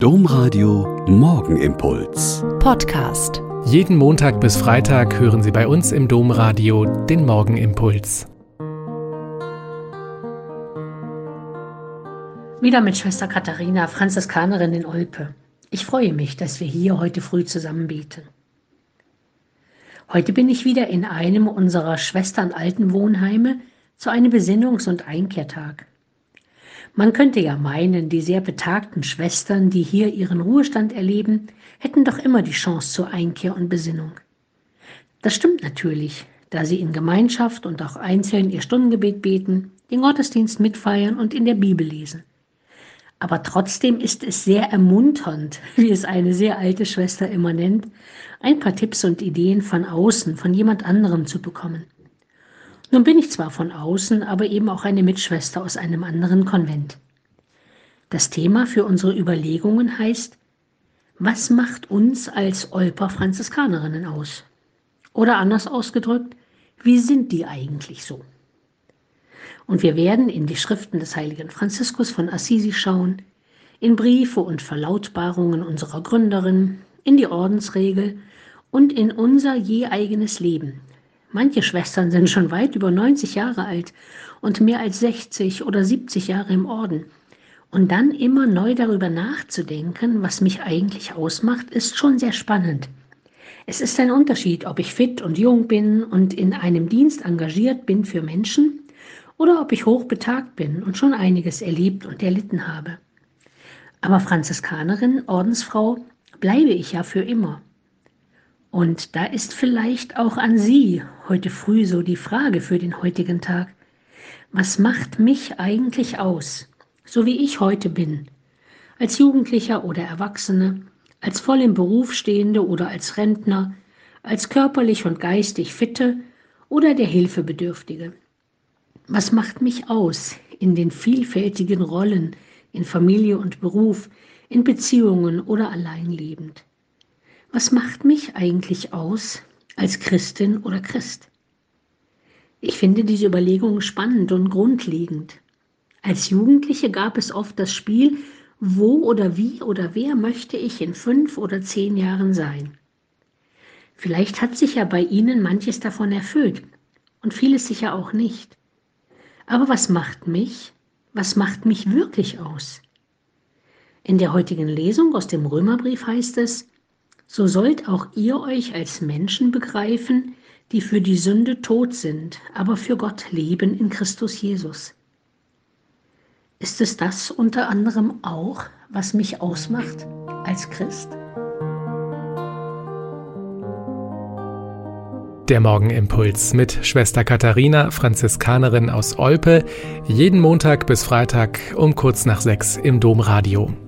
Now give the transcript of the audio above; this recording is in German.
Domradio Morgenimpuls. Podcast. Jeden Montag bis Freitag hören Sie bei uns im Domradio den Morgenimpuls. Wieder mit Schwester Katharina, Franziskanerin in Olpe. Ich freue mich, dass wir hier heute früh zusammen beten. Heute bin ich wieder in einem unserer Schwestern alten Wohnheime zu einem Besinnungs- und Einkehrtag. Man könnte ja meinen, die sehr betagten Schwestern, die hier ihren Ruhestand erleben, hätten doch immer die Chance zur Einkehr und Besinnung. Das stimmt natürlich, da sie in Gemeinschaft und auch einzeln ihr Stundengebet beten, den Gottesdienst mitfeiern und in der Bibel lesen. Aber trotzdem ist es sehr ermunternd, wie es eine sehr alte Schwester immer nennt, ein paar Tipps und Ideen von außen, von jemand anderem zu bekommen. Nun bin ich zwar von außen, aber eben auch eine Mitschwester aus einem anderen Konvent. Das Thema für unsere Überlegungen heißt, was macht uns als Olper Franziskanerinnen aus? Oder anders ausgedrückt, wie sind die eigentlich so? Und wir werden in die Schriften des heiligen Franziskus von Assisi schauen, in Briefe und Verlautbarungen unserer Gründerin, in die Ordensregel und in unser je eigenes Leben, Manche Schwestern sind schon weit über 90 Jahre alt und mehr als 60 oder 70 Jahre im Orden. Und dann immer neu darüber nachzudenken, was mich eigentlich ausmacht, ist schon sehr spannend. Es ist ein Unterschied, ob ich fit und jung bin und in einem Dienst engagiert bin für Menschen oder ob ich hochbetagt bin und schon einiges erlebt und erlitten habe. Aber Franziskanerin, Ordensfrau, bleibe ich ja für immer. Und da ist vielleicht auch an Sie heute früh so die Frage für den heutigen Tag. Was macht mich eigentlich aus, so wie ich heute bin? Als Jugendlicher oder Erwachsene, als voll im Beruf stehende oder als Rentner, als körperlich und geistig fitte oder der Hilfebedürftige. Was macht mich aus in den vielfältigen Rollen in Familie und Beruf, in Beziehungen oder alleinlebend? Was macht mich eigentlich aus als Christin oder Christ? Ich finde diese Überlegungen spannend und grundlegend. Als Jugendliche gab es oft das Spiel, wo oder wie oder wer möchte ich in fünf oder zehn Jahren sein. Vielleicht hat sich ja bei Ihnen manches davon erfüllt und vieles sicher auch nicht. Aber was macht mich, was macht mich wirklich aus? In der heutigen Lesung aus dem Römerbrief heißt es, so sollt auch ihr euch als Menschen begreifen, die für die Sünde tot sind, aber für Gott leben in Christus Jesus. Ist es das unter anderem auch, was mich ausmacht als Christ? Der Morgenimpuls mit Schwester Katharina, Franziskanerin aus Olpe, jeden Montag bis Freitag um kurz nach sechs im Domradio.